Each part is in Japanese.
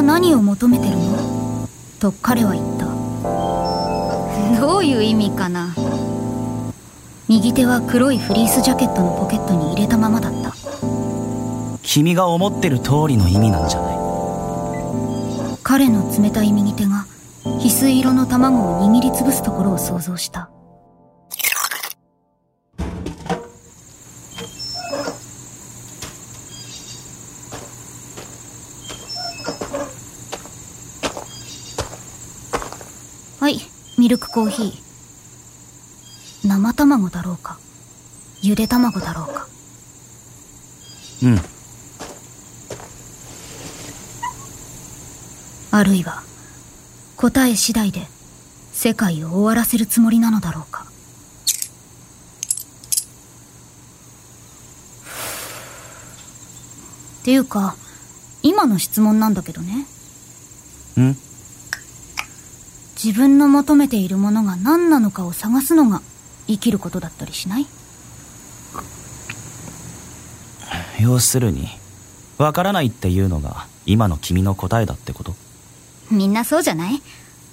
は何を求めてるの？と彼は言った。どういう意味かな？右手は黒いフリースジャケットのポケットに入れたままだった。君が思ってる通りの意味なんじゃない？彼の冷たい右手が翡翠色の卵を握りつぶすところを想像したルクコーヒー。生卵だろうか。ゆで卵だろうか。うん。あるいは答え次第で世界を終わらせるつもりなのだろうか。っていうか今の質問なんだけどね。ん自分の求めているものが何なのかを探すのが生きることだったりしない？要するにわからないっていうのが今の君の答えだってこと？みんなそうじゃない？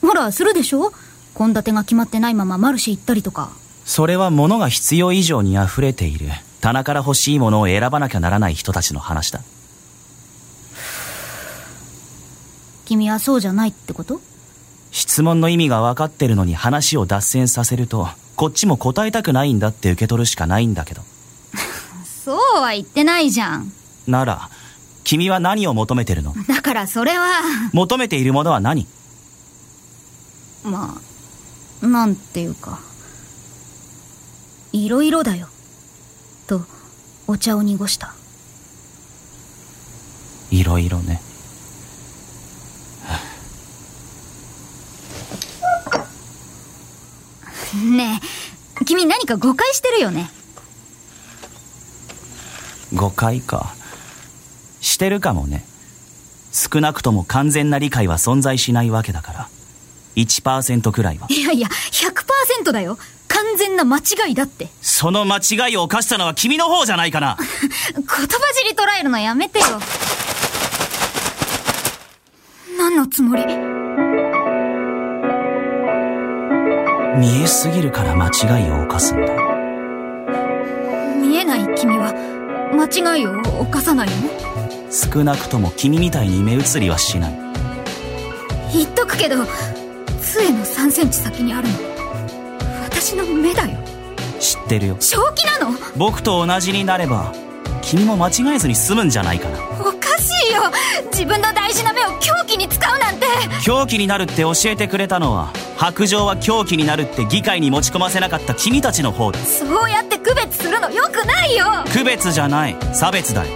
ほらするでしょ？献立が決まってないままマルシェ行ったりとか。それは物が必要以上に溢れている。棚から欲しいものを選ばなきゃならない人たちの話だ。君はそうじゃないってこと？質問の意味が分かってるのに話を脱線させるとこっちも答えたくないんだって受け取るしかないんだけど。そうは言ってないじゃん。なら君は何を求めてるの？だからそれは。求めているものは何？まあなんていうか。いろいろだよ。とお茶を濁した。いろいろねねえ君何か誤解してるよね。誤解か。してるかもね。少なくとも完全な理解は存在しないわけだから。1%くらいは。いやいや100%だよ。完全な間違いだって。その間違いを犯したのは君の方じゃないかな。言葉尻捉えるのやめてよ。何のつもり？見えすぎるから間違いを犯すんだ。見えない君は間違いを犯さないの？少なくとも君みたいに目移りはしない。言っとくけど杖の3センチ先にあるの。私の目だよ。知ってるよ。正気なの？僕と同じになれば君も間違えずに済むんじゃないかなよ。自分の大事な目を凶器に使うなんて。狂気になるって教えてくれたのは白状は狂気になるって議会に持ち込ませなかった君たちの方だ。そうやって区別するのよくないよ。区別じゃない。差別だよ。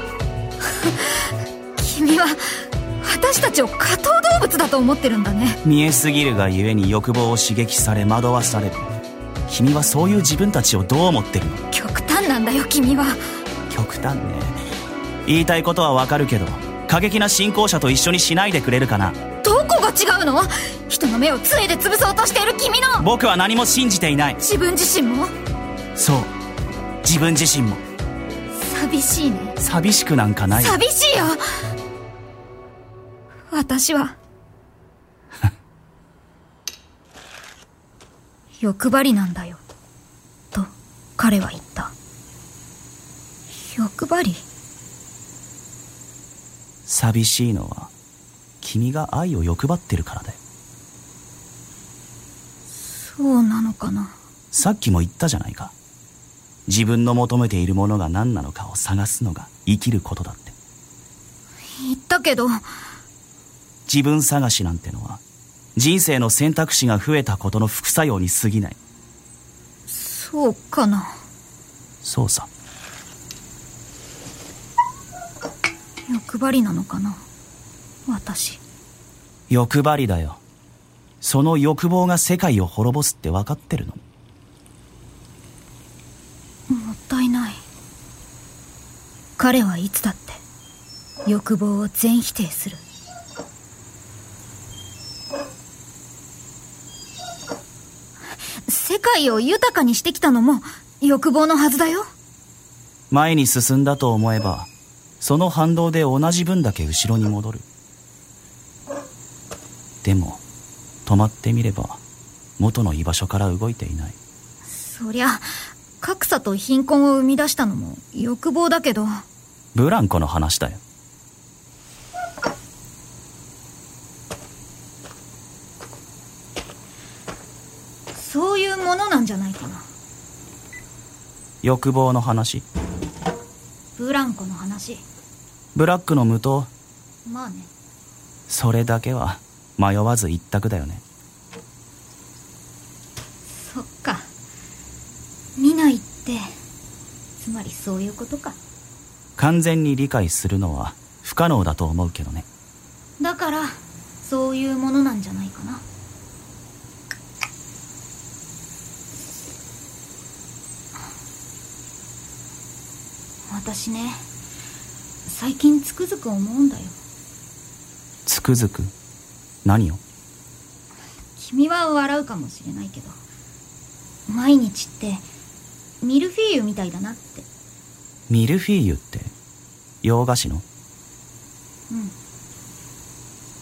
君は私たちを下等動物だと思ってるんだね。見えすぎるがゆえに欲望を刺激され惑わされる。君はそういう自分たちをどう思ってるの？極端なんだよ君は。極端ね。言いたいことはわかるけど過激な信仰者と一緒にしないでくれるかな。どこが違うの？人の目を杖で潰そうとしている君の。僕は何も信じていない。自分自身も？そう。自分自身も。寂しいね。寂しくなんかない。寂しいよ。私は。欲張りなんだよ。と彼は言った。欲張り？寂しいのは君が愛を欲張ってるからだよ。そうなのかな？さっきも言ったじゃないか。自分の求めているものが何なのかを探すのが生きることだって。言ったけど。自分探しなんてのは人生の選択肢が増えたことの副作用に過ぎない。そうかな？そうさ欲張りなのかな？私。欲張りだよ。その欲望が世界を滅ぼすって分かってるの。もったいない。彼はいつだって欲望を全否定する。世界を豊かにしてきたのも欲望のはずだよ。前に進んだと思えばその反動で同じ分だけ後ろに戻る。でも止まってみれば元の居場所から動いていない。そりゃ格差と貧困を生み出したのも欲望だけど。ブランコの話だよ。そういうものなんじゃないかな。欲望の話。ブランコの話ブラックの無糖。まあね。それだけは迷わず一択だよね。そっか。見ないって。つまりそういうことか。完全に理解するのは不可能だと思うけどね。だからそういうものなんじゃないかな。私ね最近つくづく思うんだよ。つくづく？何を？君は笑うかもしれないけど毎日ってミルフィーユみたいだなって。ミルフィーユって？洋菓子の？うん。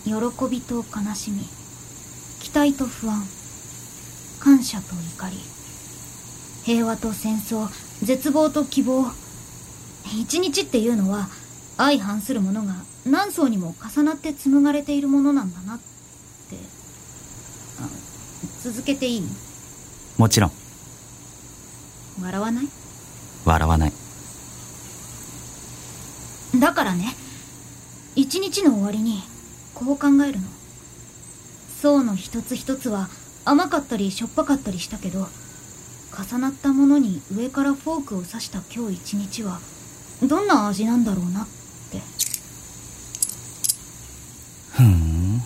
喜びと悲しみ。期待と不安。感謝と怒り。平和と戦争。絶望と希望。一日っていうのは相反するものが何層にも重なって紡がれているものなんだなってあ続けていい？もちろん。笑わない？笑わない。だからね。一日の終わりにこう考えるの。層の一つ一つは甘かったりしょっぱかったりしたけど重なったものに上からフォークを刺した今日一日はどんな味なんだろうな。ってふーん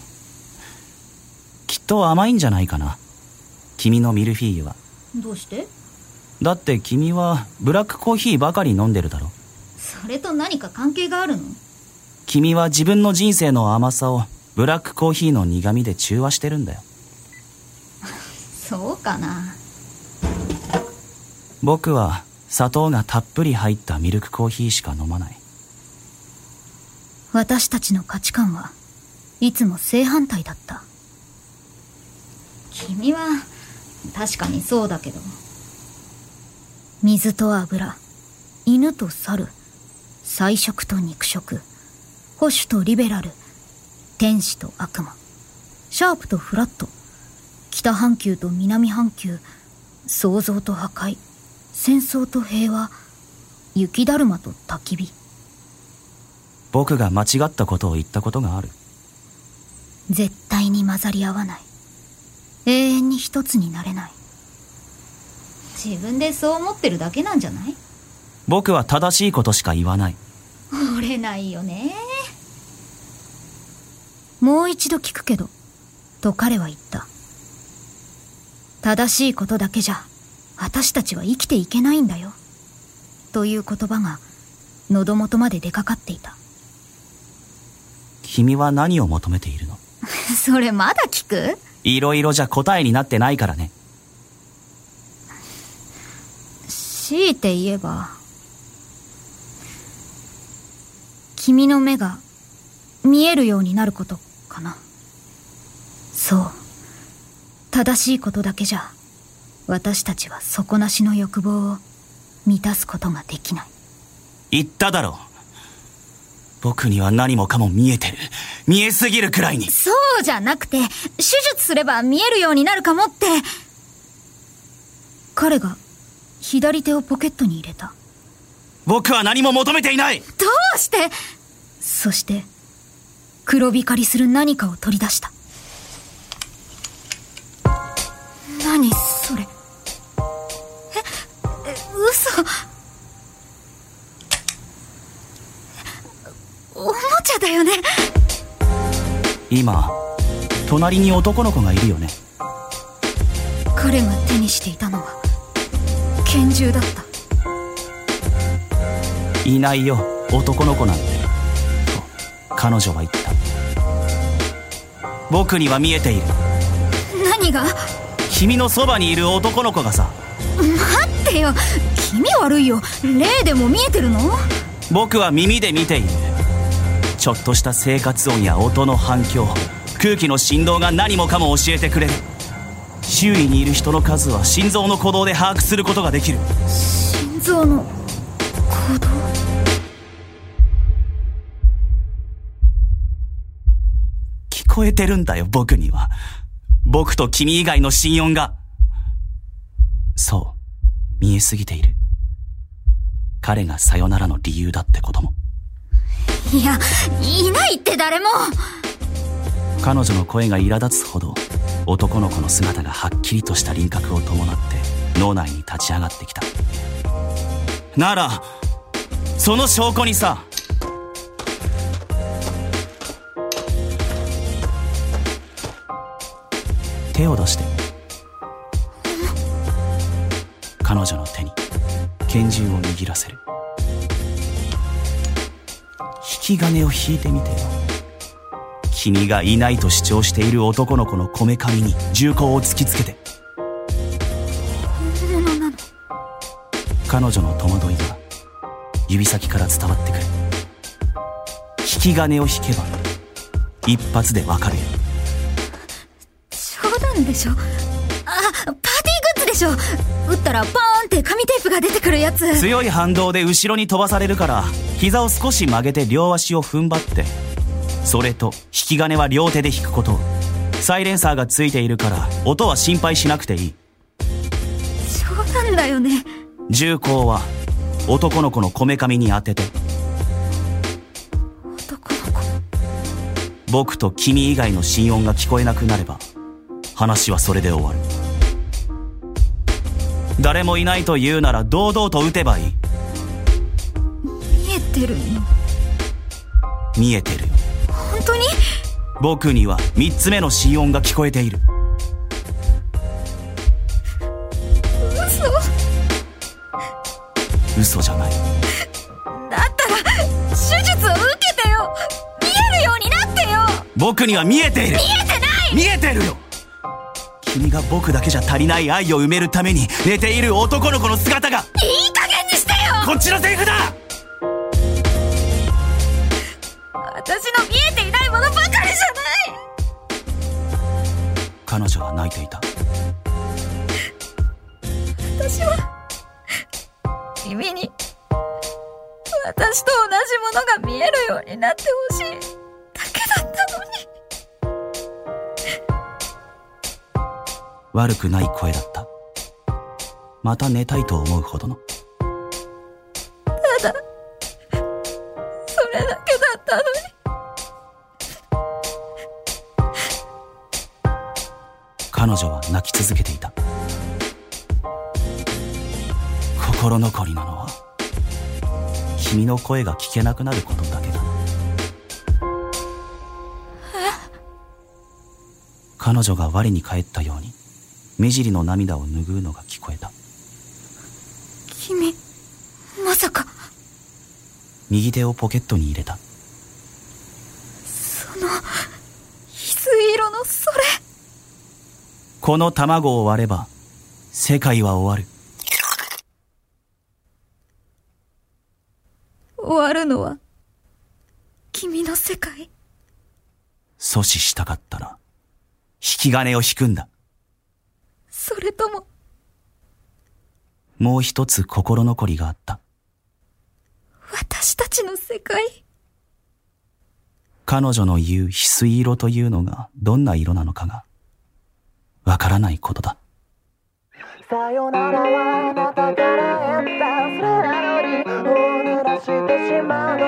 きっと甘いんじゃないかな。君のミルフィーユは。どうして？だって君はブラックコーヒーばかり飲んでるだろ。それと何か関係があるの？君は自分の人生の甘さをブラックコーヒーの苦味で中和してるんだよ。そうかな。僕は砂糖がたっぷり入ったミルクコーヒーしか飲まない。私たちの価値観はいつも正反対だった君は確かにそうだけど。水と油犬と猿菜食と肉食保守とリベラル天使と悪魔シャープとフラット北半球と南半球創造と破壊戦争と平和雪だるまと焚き火。僕が間違ったことを言ったことがある。絶対に混ざり合わない永遠に一つになれない。自分でそう思ってるだけなんじゃない？僕は正しいことしか言わない。折れないよね。もう一度聞くけどと彼は言った。正しいことだけじゃ私たちは生きていけないんだよ。という言葉が喉元まで出かかっていた。君は何を求めているの？それまだ聞く？いろいろじゃ答えになってないからね。強いて言えば君の目が見えるようになることかな。そう。正しいことだけじゃ私たちは底なしの欲望を満たすことができない。言っただろう。僕には何もかも見えてる見えすぎるくらいに。そうじゃなくて手術すれば見えるようになるかもって。彼が左手をポケットに入れた。僕は何も求めていない。どうして？そして黒光りする何かを取り出した。何それ？今隣に男の子がいるよね。彼が手にしていたのは拳銃だった。いないよ男の子なんて。と彼女は言った。僕には見えている。何が？君のそばにいる男の子がさ。待ってよ。気味悪いよ。霊でも見えてるの？僕は耳で見ているちょっとした生活音や音の反響。空気の振動が何もかも教えてくれる。周囲にいる人の数は心臓の鼓動で把握することができる。心臓の鼓動？聞こえてるんだよ僕には。僕と君以外の心音が。そう。見えすぎている。彼がさよならの理由だってこともいやいないって誰も。彼女の声が苛立つほど男の子の姿がはっきりとした輪郭を伴って脳内に立ち上がってきた。ならその証拠にさ。手を出して。彼女の手に拳銃を握らせる。引き金を引いてみてよ。君がいないと主張している男の子のこめかみに銃口を突きつけて。本物なの？彼女の戸惑いが指先から伝わってくる。引き金を引けば一発でわかる。よ冗談でしょ？あパーティーグッズでしょ？撃ったらバーンって紙テープが出てくるやつ。強い反動で後ろに飛ばされるから膝を少し曲げて両足を踏ん張ってそれと引き金は両手で引くこと。サイレンサーがついているから音は心配しなくていい。冗談だよね。銃口は男の子のこめかみに当てて。男の子。僕と君以外の心音が聞こえなくなれば話はそれで終わる。誰もいないと言うなら堂々と撃てばいい見えてる？の見えてるよ。本当に？僕には三つ目の心音が聞こえている。嘘。嘘じゃない。だったら手術を受けてよ。見えるようになってよ。僕には見えている。見えてない。見えてるよ。君が僕だけじゃ足りない愛を埋めるために寝ている男の子の姿が。いい加減にしてよ。こっちのセリフだ私の見えていないものばかりじゃない。彼女は泣いていた。私は君に私と同じものが見えるようになってほしい。だけだったのに。悪くない声だった。また寝たいと思うほどの。ただそれだけだったのに彼女は泣き続けていた。心残りなのは君の声が聞けなくなることだけだ。な彼女が我に返ったように目尻の涙を拭うのが聞こえた。君まさか。右手をポケットに入れたその翡翠色のそれこの卵を割れば世界は終わる。終わるのは君の世界？阻止したかったら引き金を引くんだ。それとももう一つ心残りがあった。私たちの世界？彼女の言う翡翠色というのがどんな色なのかがわからないことだ。さよならはあなたから得たそれなのに大濡らしてしまうの。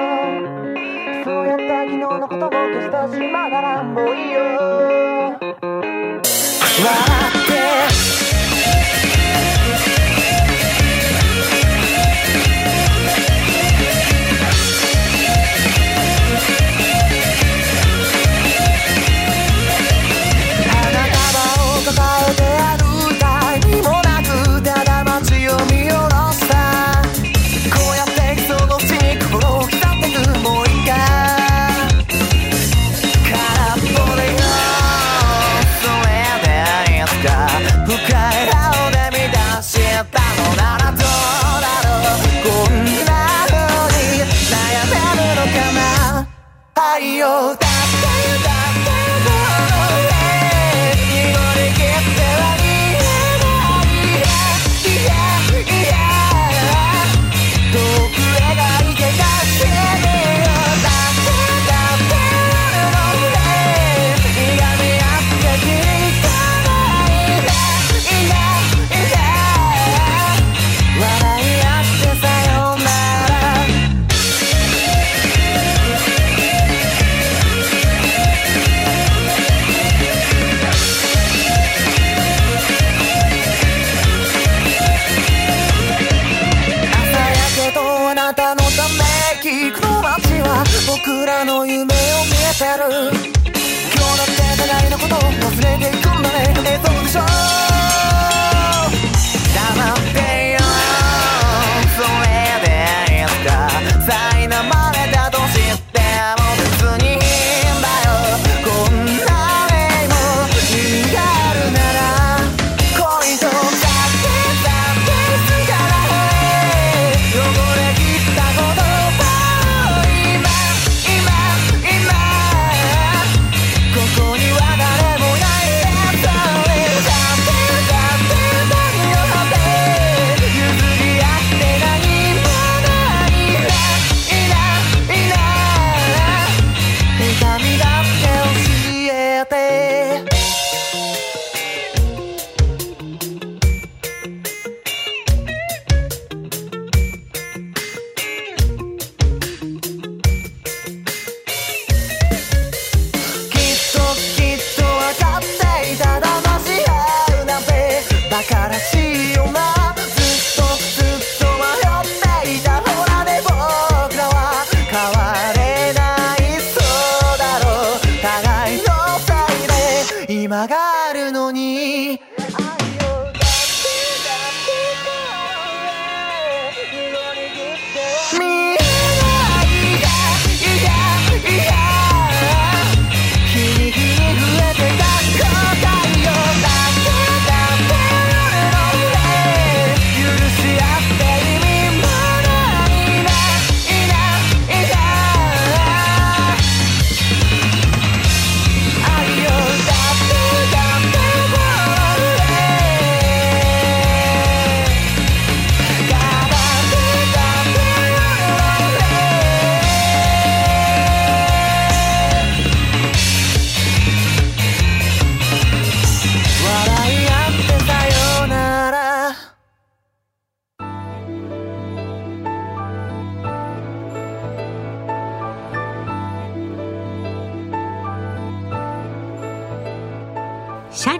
そうやって昨日のことを消してしまうならもういいよ。笑っ yo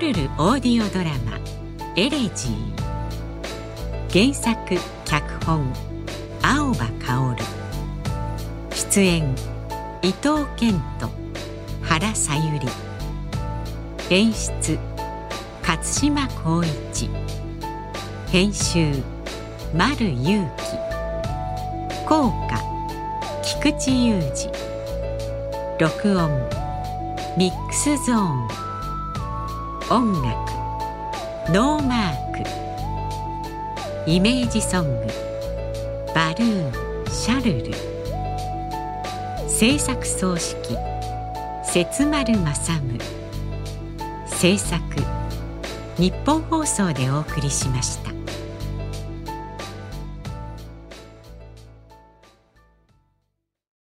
ルルオーディオドラマ「エレジー」原作脚本青葉薫。出演伊藤健人原さゆり。演出勝島浩一。編集丸裕樹効果菊池雄二。録音ミックスゾーン。音楽。ノーマーク。イメージソング。バルーン。シャルル。制作総指揮。節丸雅矛制作。ニッポン放送でお送りしました。